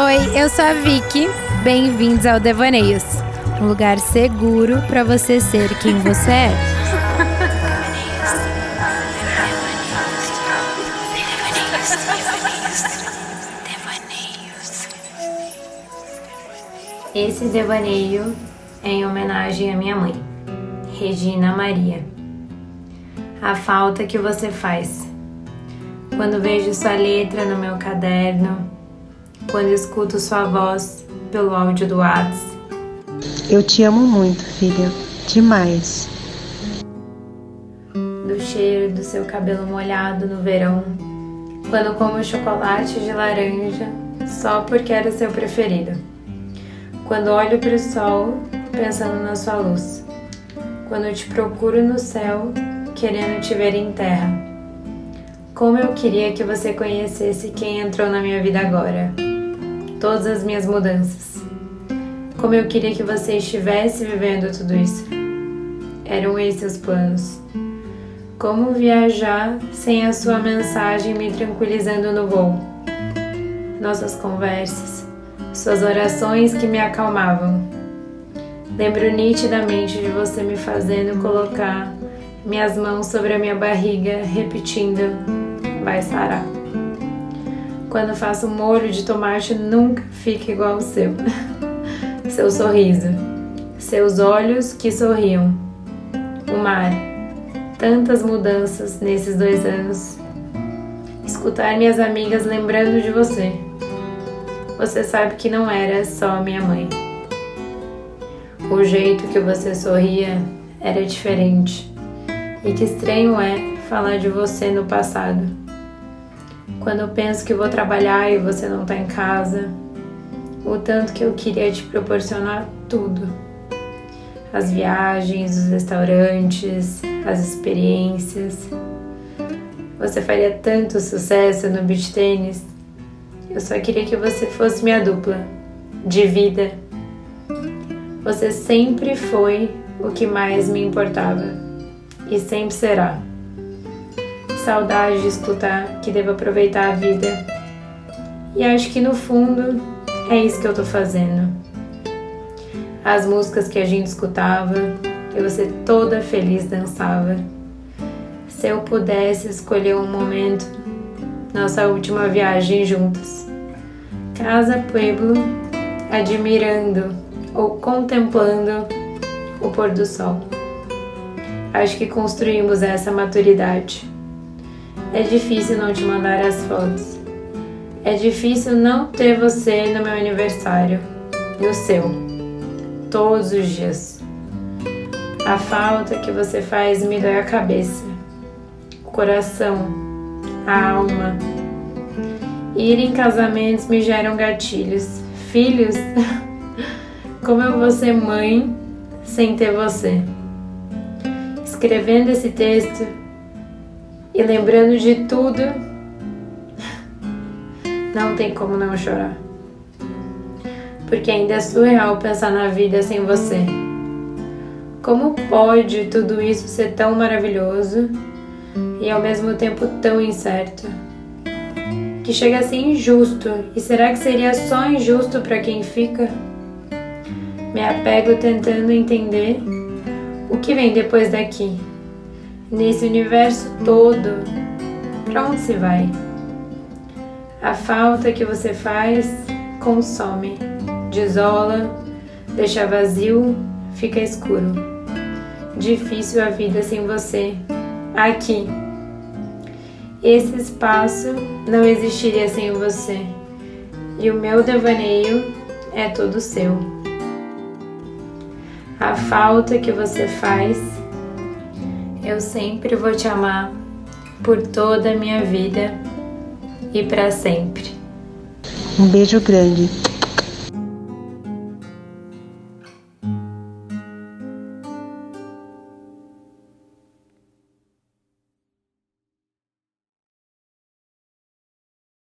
Oi, eu sou a Vicky. Bem-vindos ao Devaneios, um lugar seguro para você ser quem você é. Esse devaneio é em homenagem à minha mãe, Regina Maria. A falta que você faz. Quando vejo sua letra no meu caderno, quando escuto sua voz pelo áudio do WhatsApp. Eu te amo muito, filha. Demais. Do cheiro do seu cabelo molhado no verão. Quando como chocolate de laranja só porque era seu preferido. Quando olho para o sol pensando na sua luz. Quando te procuro no céu querendo te ver em terra. Como eu queria que você conhecesse quem entrou na minha vida agora todas as minhas mudanças. Como eu queria que você estivesse vivendo tudo isso. Eram esses os planos. Como viajar sem a sua mensagem me tranquilizando no voo? Nossas conversas, suas orações que me acalmavam. Lembro nitidamente de você me fazendo colocar minhas mãos sobre a minha barriga, repetindo: Vai sarar. Quando faço molho de tomate, nunca fica igual ao seu. Seu sorriso, seus olhos que sorriam, o mar, tantas mudanças nesses dois anos. Escutar minhas amigas lembrando de você. Você sabe que não era só minha mãe. O jeito que você sorria era diferente. E que estranho é falar de você no passado quando eu penso que vou trabalhar e você não está em casa, o tanto que eu queria te proporcionar tudo. As viagens, os restaurantes, as experiências. Você faria tanto sucesso no beach tênis. Eu só queria que você fosse minha dupla de vida. Você sempre foi o que mais me importava e sempre será saudade de escutar que devo aproveitar a vida. E acho que no fundo é isso que eu tô fazendo. As músicas que a gente escutava, que você toda feliz dançava. Se eu pudesse escolher um momento, nossa última viagem juntas. Casa Pueblo, admirando ou contemplando o pôr do sol. Acho que construímos essa maturidade. É difícil não te mandar as fotos. É difícil não ter você no meu aniversário, no seu, todos os dias. A falta que você faz me dói a cabeça, o coração, a alma. Ir em casamentos me geram gatilhos. Filhos, como eu vou ser mãe sem ter você? Escrevendo esse texto, e lembrando de tudo, não tem como não chorar. Porque ainda é surreal pensar na vida sem você. Como pode tudo isso ser tão maravilhoso e ao mesmo tempo tão incerto? Que chega a ser injusto. E será que seria só injusto para quem fica? Me apego tentando entender o que vem depois daqui nesse universo todo, para onde se vai? A falta que você faz consome, desola, deixa vazio, fica escuro. Difícil a vida sem você. Aqui. Esse espaço não existiria sem você. E o meu devaneio é todo seu. A falta que você faz eu sempre vou te amar por toda a minha vida e para sempre. Um beijo grande.